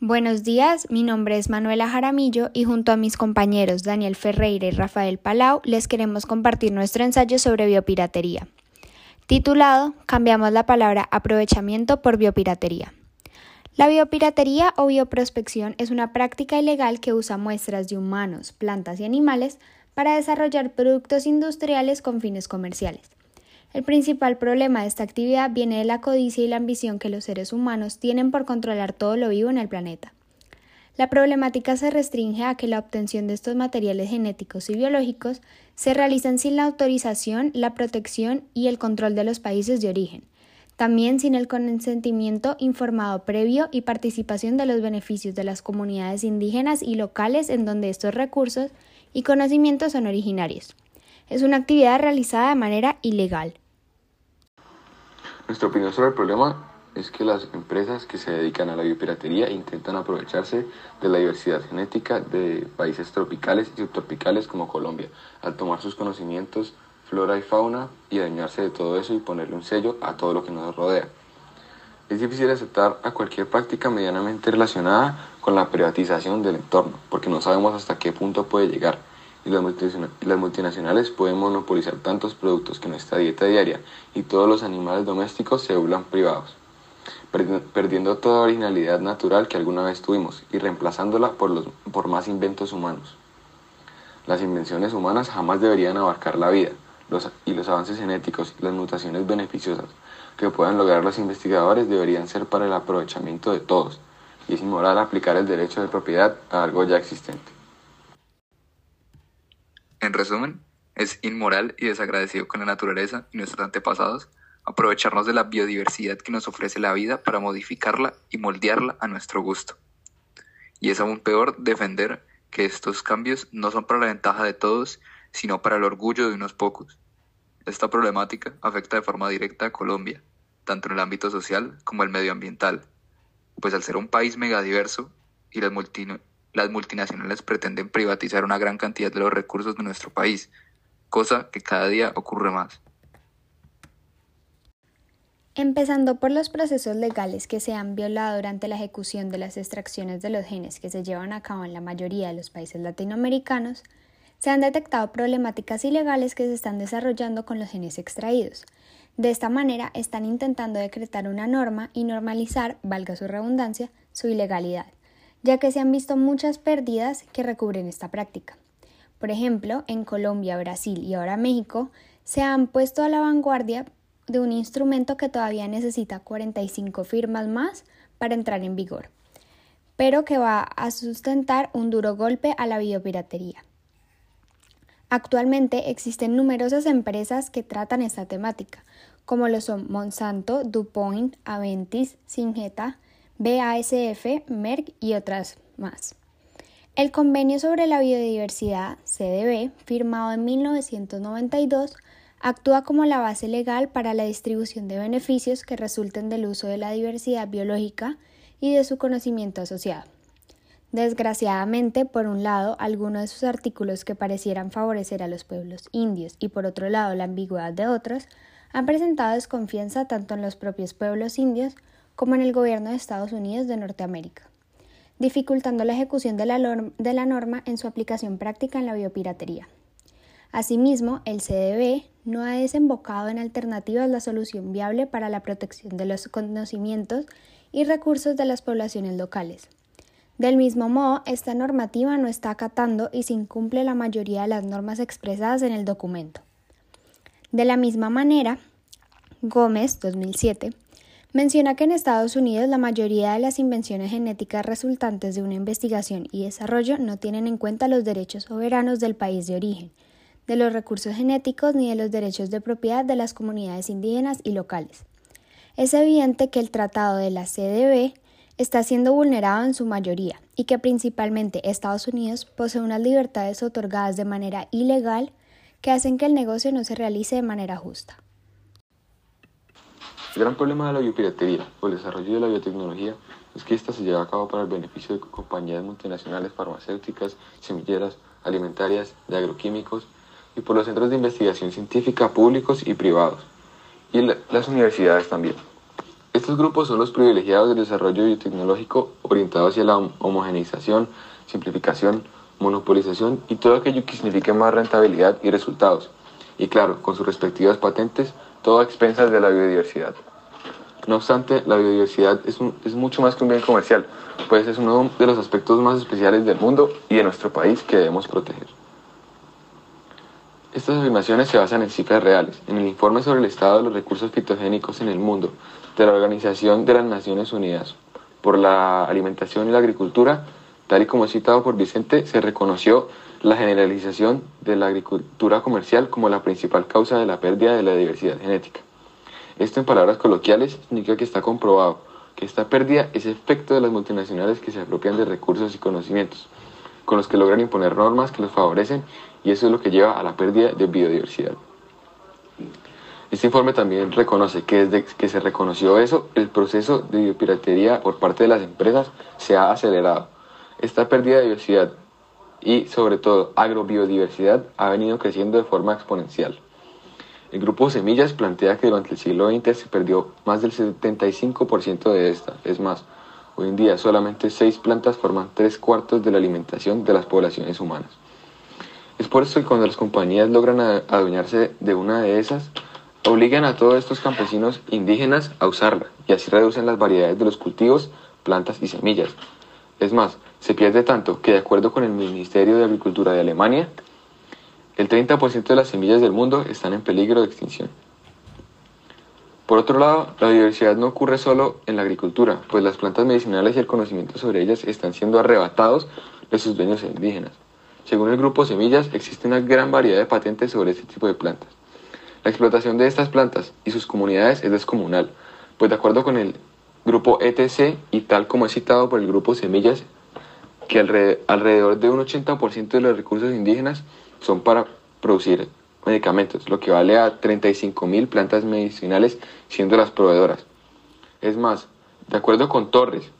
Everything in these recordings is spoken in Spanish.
Buenos días, mi nombre es Manuela Jaramillo y junto a mis compañeros Daniel Ferreira y Rafael Palau les queremos compartir nuestro ensayo sobre biopiratería. Titulado Cambiamos la palabra aprovechamiento por biopiratería. La biopiratería o bioprospección es una práctica ilegal que usa muestras de humanos, plantas y animales para desarrollar productos industriales con fines comerciales. El principal problema de esta actividad viene de la codicia y la ambición que los seres humanos tienen por controlar todo lo vivo en el planeta. La problemática se restringe a que la obtención de estos materiales genéticos y biológicos se realizan sin la autorización, la protección y el control de los países de origen, también sin el consentimiento informado previo y participación de los beneficios de las comunidades indígenas y locales en donde estos recursos y conocimientos son originarios es una actividad realizada de manera ilegal. Nuestra opinión sobre el problema es que las empresas que se dedican a la biopiratería intentan aprovecharse de la diversidad genética de países tropicales y subtropicales como Colombia, al tomar sus conocimientos, flora y fauna y dañarse de todo eso y ponerle un sello a todo lo que nos rodea. Es difícil aceptar a cualquier práctica medianamente relacionada con la privatización del entorno, porque no sabemos hasta qué punto puede llegar y las multinacionales pueden monopolizar tantos productos que nuestra dieta diaria y todos los animales domésticos se vuelvan privados, perdiendo toda originalidad natural que alguna vez tuvimos y reemplazándola por, los, por más inventos humanos. Las invenciones humanas jamás deberían abarcar la vida y los avances genéticos y las mutaciones beneficiosas que puedan lograr los investigadores deberían ser para el aprovechamiento de todos, y es inmoral aplicar el derecho de propiedad a algo ya existente. En resumen, es inmoral y desagradecido con la naturaleza y nuestros antepasados aprovecharnos de la biodiversidad que nos ofrece la vida para modificarla y moldearla a nuestro gusto. Y es aún peor defender que estos cambios no son para la ventaja de todos, sino para el orgullo de unos pocos. Esta problemática afecta de forma directa a Colombia, tanto en el ámbito social como el medioambiental, pues al ser un país megadiverso y las las multinacionales pretenden privatizar una gran cantidad de los recursos de nuestro país, cosa que cada día ocurre más. Empezando por los procesos legales que se han violado durante la ejecución de las extracciones de los genes que se llevan a cabo en la mayoría de los países latinoamericanos, se han detectado problemáticas ilegales que se están desarrollando con los genes extraídos. De esta manera están intentando decretar una norma y normalizar, valga su redundancia, su ilegalidad ya que se han visto muchas pérdidas que recubren esta práctica. Por ejemplo, en Colombia, Brasil y ahora México se han puesto a la vanguardia de un instrumento que todavía necesita 45 firmas más para entrar en vigor, pero que va a sustentar un duro golpe a la biopiratería. Actualmente existen numerosas empresas que tratan esta temática, como lo son Monsanto, DuPont, Aventis, Singenta, BASF, Merck y otras más. El Convenio sobre la Biodiversidad, CDB, firmado en 1992, actúa como la base legal para la distribución de beneficios que resulten del uso de la diversidad biológica y de su conocimiento asociado. Desgraciadamente, por un lado, algunos de sus artículos que parecieran favorecer a los pueblos indios y por otro lado la ambigüedad de otros, han presentado desconfianza tanto en los propios pueblos indios como en el gobierno de Estados Unidos de Norteamérica, dificultando la ejecución de la, norma en su aplicación práctica en la biopiratería. Asimismo, el CDB no ha desembocado en alternativas la solución viable para la protección de los conocimientos y recursos de las poblaciones locales. Del mismo modo, esta normativa no está acatando y se incumple la mayoría de las normas expresadas en el documento. De la misma manera, Gómez, 2007, Menciona que en Estados Unidos la mayoría de las invenciones genéticas resultantes de una investigación y desarrollo no tienen en cuenta los derechos soberanos del país de origen, de los recursos genéticos ni de los derechos de propiedad de las comunidades indígenas y locales. Es evidente que el tratado de la CDB está siendo vulnerado en su mayoría y que principalmente Estados Unidos posee unas libertades otorgadas de manera ilegal que hacen que el negocio no se realice de manera justa. El gran problema de la biopiratería o el desarrollo de la biotecnología es que ésta se lleva a cabo para el beneficio de compañías multinacionales farmacéuticas, semilleras, alimentarias, de agroquímicos y por los centros de investigación científica públicos y privados, y las universidades también. Estos grupos son los privilegiados del desarrollo biotecnológico orientado hacia la homogeneización, simplificación, monopolización y todo aquello que signifique más rentabilidad y resultados. Y claro, con sus respectivas patentes, todo a expensas de la biodiversidad. No obstante, la biodiversidad es, mucho más que un bien comercial, pues es uno de los aspectos más especiales del mundo y de nuestro país que debemos proteger. Estas afirmaciones se basan en cifras reales. En el informe sobre el estado de los recursos fitogénicos en el mundo de la Organización de las Naciones Unidas por la Alimentación y la Agricultura, tal y como citado por Vicente, se reconoció la generalización de la agricultura comercial como la principal causa de la pérdida de la diversidad genética. Esto en palabras coloquiales significa que está comprobado que esta pérdida es efecto de las multinacionales que se apropian de recursos y conocimientos, con los que logran imponer normas que los favorecen y eso es lo que lleva a la pérdida de biodiversidad. Este informe también reconoce que desde que se reconoció eso, el proceso de biopiratería por parte de las empresas se ha acelerado. Esta pérdida de diversidad y sobre todo agrobiodiversidad ha venido creciendo de forma exponencial. El grupo Semillas plantea que durante el siglo XX se perdió más del 75% de esta. Es más, hoy en día solamente seis plantas forman tres cuartos de la alimentación de las poblaciones humanas. Es por eso que cuando las compañías logran adueñarse de una de esas, obligan a todos estos campesinos indígenas a usarla y así reducen las variedades de los cultivos, plantas y semillas. Es más, se pierde tanto que de acuerdo con el Ministerio de Agricultura de Alemania, el 30% de las semillas del mundo están en peligro de extinción. Por otro lado, la diversidad no ocurre solo en la agricultura, pues las plantas medicinales y el conocimiento sobre ellas están siendo arrebatados de sus dueños indígenas. Según el grupo Semillas, existe una gran variedad de patentes sobre este tipo de plantas. La explotación de estas plantas y sus comunidades es descomunal, pues de acuerdo con el grupo ETC y tal como es citado por el grupo Semillas, que alrededor de un 80% de los recursos indígenas son para producir medicamentos, lo que vale a 35.000 plantas medicinales siendo las proveedoras. Es más, de acuerdo con Torres,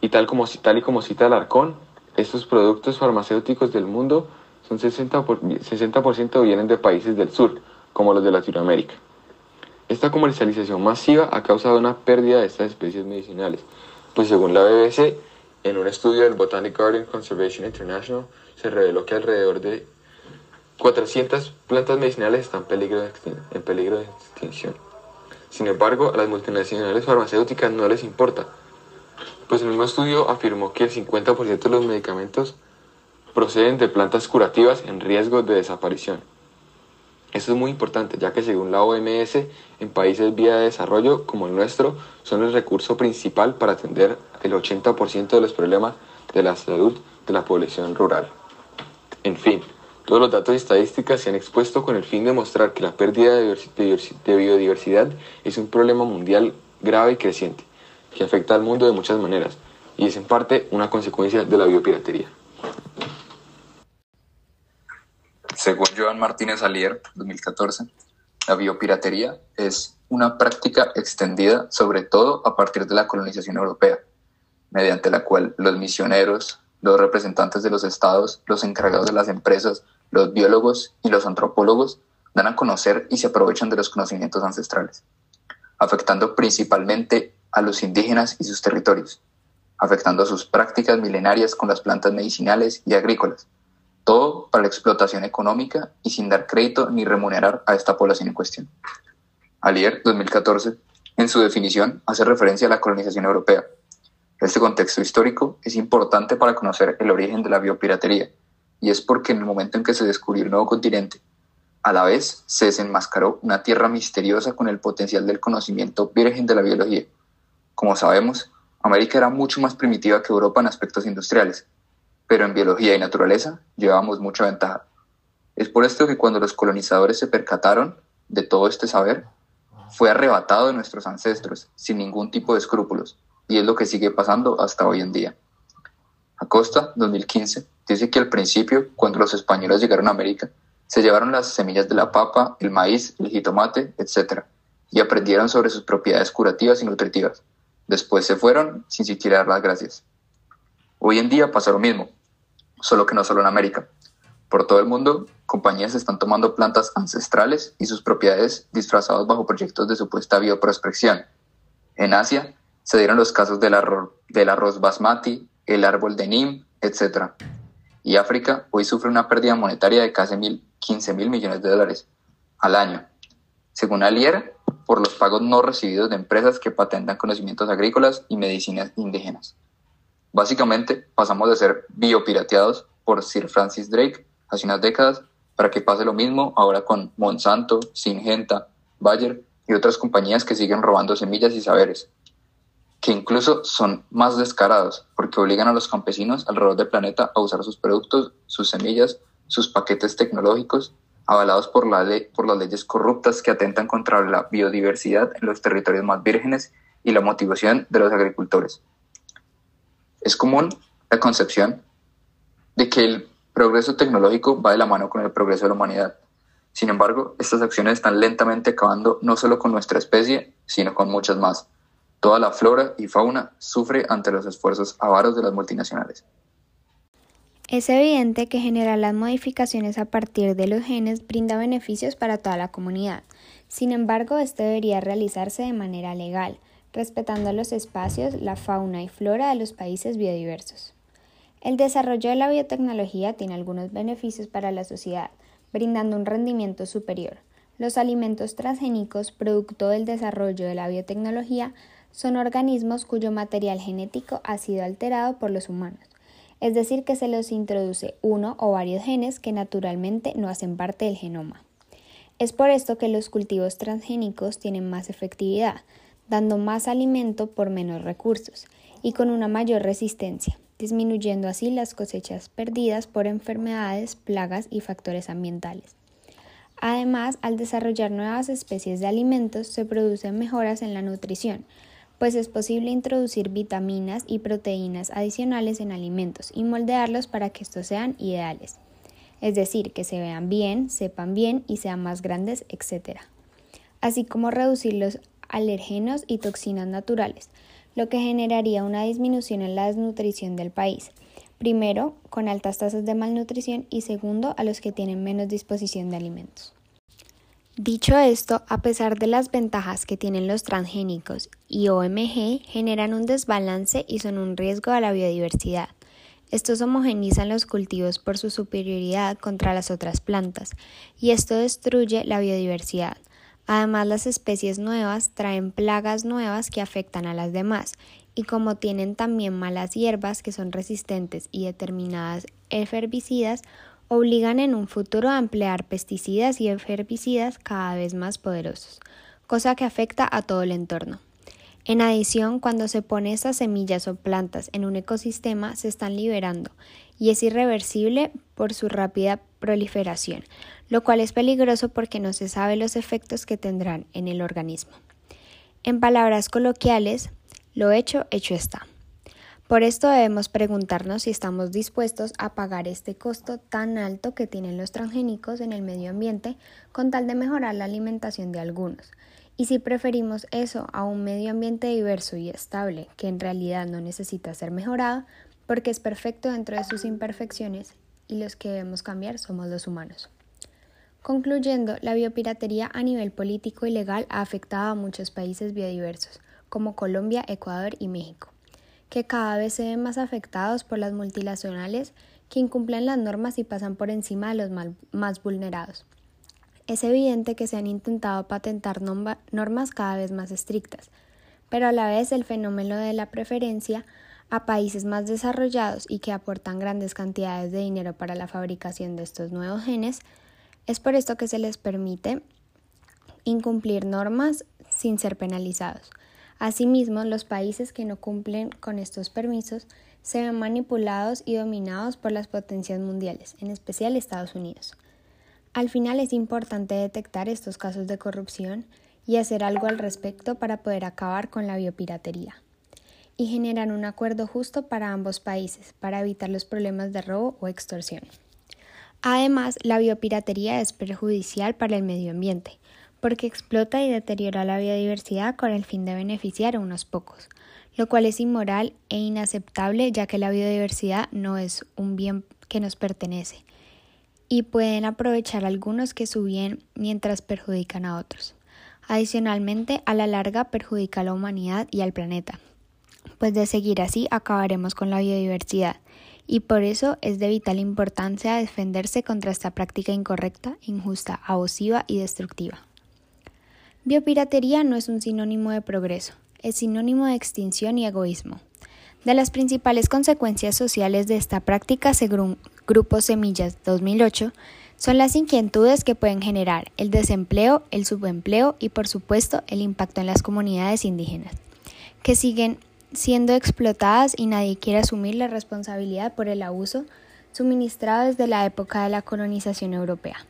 y tal, como, tal y como cita Alarcón, estos productos farmacéuticos del mundo son 60%, por, 60 vienen de países del sur, como los de Latinoamérica. Esta comercialización masiva ha causado una pérdida de estas especies medicinales, pues según la BBC, en un estudio del Botanic Garden Conservation International, se reveló que alrededor de 400 plantas medicinales están en peligro de extinción. Sin embargo, a las multinacionales farmacéuticas no les importa, pues el mismo estudio afirmó que el 50% de los medicamentos proceden de plantas curativas en riesgo de desaparición. Esto es muy importante, ya que según la OMS, en países vía de desarrollo como el nuestro, son el recurso principal para atender el 80% de los problemas de la salud de la población rural. En fin, todos los datos y estadísticas se han expuesto con el fin de mostrar que la pérdida de biodiversidad es un problema mundial grave y creciente, que afecta al mundo de muchas maneras, y es en parte una consecuencia de la biopiratería. Según Joan Martínez Alier, 2014, la biopiratería es una práctica extendida sobre todo a partir de la colonización europea, mediante la cual los misioneros, los representantes de los estados, los encargados de las empresas, los biólogos y los antropólogos dan a conocer y se aprovechan de los conocimientos ancestrales, afectando principalmente a los indígenas y sus territorios, afectando sus prácticas milenarias con las plantas medicinales y agrícolas, todo para la explotación económica y sin dar crédito ni remunerar a esta población en cuestión. Alier, 2014, en su definición, hace referencia a la colonización europea. Este contexto histórico es importante para conocer el origen de la biopiratería, y es porque en el momento en que se descubrió el nuevo continente, a la vez se desenmascaró una tierra misteriosa con el potencial del conocimiento virgen de la biología. Como sabemos, América era mucho más primitiva que Europa en aspectos industriales, pero en biología y naturaleza llevábamos mucha ventaja. Es por esto que cuando los colonizadores se percataron de todo este saber, fue arrebatado de nuestros ancestros sin ningún tipo de escrúpulos, y es lo que sigue pasando hasta hoy en día. Acosta, 2015, dice que al principio, cuando los españoles llegaron a América, se llevaron las semillas de la papa, el maíz, el jitomate, etc., y aprendieron sobre sus propiedades curativas y nutritivas. Después se fueron sin siquiera dar las gracias. Hoy en día pasa lo mismo, solo que no solo en América. Por todo el mundo, compañías están tomando plantas ancestrales y sus propiedades disfrazadas bajo proyectos de supuesta bioprospección. En Asia se dieron los casos del arroz, del arroz basmati, el árbol de Nim, etc. Y África hoy sufre una pérdida monetaria de casi mil, 15 mil millones de dólares al año. Según Alier, por los pagos no recibidos de empresas que patentan conocimientos agrícolas y medicinas indígenas. Básicamente, pasamos de ser biopirateados por Sir Francis Drake hace unas décadas para que pase lo mismo ahora con Monsanto, Syngenta, Bayer y otras compañías que siguen robando semillas y saberes, que incluso son más descarados porque obligan a los campesinos alrededor del planeta a usar sus productos, sus semillas, sus paquetes tecnológicos, avalados por, la por las leyes corruptas que atentan contra la biodiversidad en los territorios más vírgenes y la motivación de los agricultores. Es común la concepción de que el progreso tecnológico va de la mano con el progreso de la humanidad. Sin embargo, estas acciones están lentamente acabando no solo con nuestra especie, sino con muchas más. Toda la flora y fauna sufre ante los esfuerzos avaros de las multinacionales. Es evidente que generar las modificaciones a partir de los genes brinda beneficios para toda la comunidad. Sin embargo, esto debería realizarse de manera legal, respetando los espacios, la fauna y flora de los países biodiversos. El desarrollo de la biotecnología tiene algunos beneficios para la sociedad, brindando un rendimiento superior. Los alimentos transgénicos, producto del desarrollo de la biotecnología, son organismos cuyo material genético ha sido alterado por los humanos, es decir, que se los introduce uno o varios genes que naturalmente no hacen parte del genoma. Es por esto que los cultivos transgénicos tienen más efectividad, dando más alimento por menos recursos y con una mayor resistencia, disminuyendo así las cosechas perdidas por enfermedades, plagas y factores ambientales. Además, al desarrollar nuevas especies de alimentos se producen mejoras en la nutrición, pues es posible introducir vitaminas y proteínas adicionales en alimentos y moldearlos para que estos sean ideales, es decir, que se vean bien, sepan bien y sean más grandes, etc. Así como reducir los alergenos y toxinas naturales, lo que generaría una disminución en la desnutrición del país. Primero, con altas tasas de malnutrición y segundo, a los que tienen menos disposición de alimentos. Dicho esto, a pesar de las ventajas que tienen los transgénicos y OMG, generan un desbalance y son un riesgo a la biodiversidad. Estos homogenizan los cultivos por su superioridad contra las otras plantas y esto destruye la biodiversidad. Además, las especies nuevas traen plagas nuevas que afectan a las demás, y como tienen también malas hierbas que son resistentes y determinadas herbicidas, obligan en un futuro a emplear pesticidas y herbicidas cada vez más poderosos, cosa que afecta a todo el entorno. En adición, cuando se pone estas semillas o plantas en un ecosistema, se están liberando y es irreversible por su rápida proliferación, lo cual es peligroso porque no se sabe los efectos que tendrán en el organismo. En palabras coloquiales, lo hecho, hecho está. Por esto debemos preguntarnos si estamos dispuestos a pagar este costo tan alto que tienen los transgénicos en el medio ambiente con tal de mejorar la alimentación de algunos, y si preferimos eso a un medio ambiente diverso y estable que en realidad no necesita ser mejorado porque es perfecto dentro de sus imperfecciones y los que debemos cambiar somos los humanos. Concluyendo, la biopiratería a nivel político y legal ha afectado a muchos países biodiversos, como Colombia, Ecuador y México, que cada vez se ven más afectados por las multinacionales que incumplen las normas y pasan por encima de los más vulnerados. Es evidente que se han intentado patentar normas cada vez más estrictas, pero a la vez el fenómeno de la preferencia a países más desarrollados y que aportan grandes cantidades de dinero para la fabricación de estos nuevos genes, es por esto que se les permite incumplir normas sin ser penalizados. Asimismo, los países que no cumplen con estos permisos se ven manipulados y dominados por las potencias mundiales, en especial Estados Unidos. Al final es importante detectar estos casos de corrupción y hacer algo al respecto para poder acabar con la biopiratería y generar un acuerdo justo para ambos países para evitar los problemas de robo o extorsión. Además, la biopiratería es perjudicial para el medio ambiente, porque explota y deteriora la biodiversidad con el fin de beneficiar a unos pocos, lo cual es inmoral e inaceptable ya que la biodiversidad no es un bien que nos pertenece, y pueden aprovechar algunos que su bien mientras perjudican a otros. Adicionalmente, a la larga perjudica a la humanidad y al planeta, pues de seguir así acabaremos con la biodiversidad y por eso es de vital importancia defenderse contra esta práctica incorrecta, injusta, abusiva y destructiva. Biopiratería no es un sinónimo de progreso, es sinónimo de extinción y egoísmo. De las principales consecuencias sociales de esta práctica, según Grupo Semillas 2008, son las inquietudes que pueden generar el desempleo, el subempleo y, por supuesto, el impacto en las comunidades indígenas, que siguen siendo explotadas y nadie quiere asumir la responsabilidad por el abuso suministrado desde la época de la colonización europea,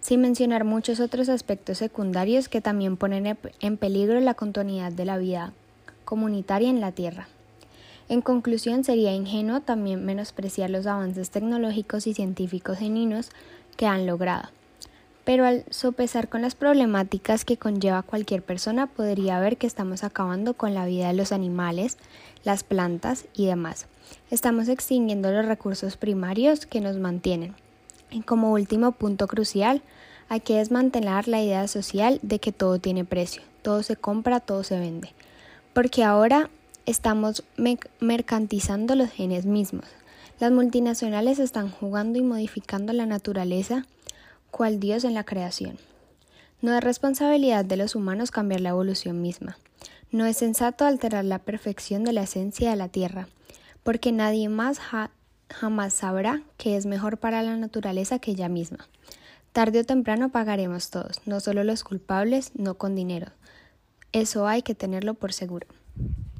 sin mencionar muchos otros aspectos secundarios que también ponen en peligro la continuidad de la vida comunitaria en la Tierra. En conclusión, sería ingenuo también menospreciar los avances tecnológicos y científicos genuinos que han logrado. Pero al sopesar con las problemáticas que conlleva cualquier persona, podría ver que estamos acabando con la vida de los animales, las plantas y demás. Estamos extinguiendo los recursos primarios que nos mantienen. Y como último punto crucial, hay que desmantelar la idea social de que todo tiene precio, todo se compra, todo se vende. Porque ahora estamos mercantizando los genes mismos. Las multinacionales están jugando y modificando la naturaleza cual Dios en la creación. No es responsabilidad de los humanos cambiar la evolución misma. No es sensato alterar la perfección de la esencia de la Tierra, porque nadie más jamás sabrá que es mejor para la naturaleza que ella misma. Tarde o temprano pagaremos todos, no solo los culpables, no con dinero. Eso hay que tenerlo por seguro.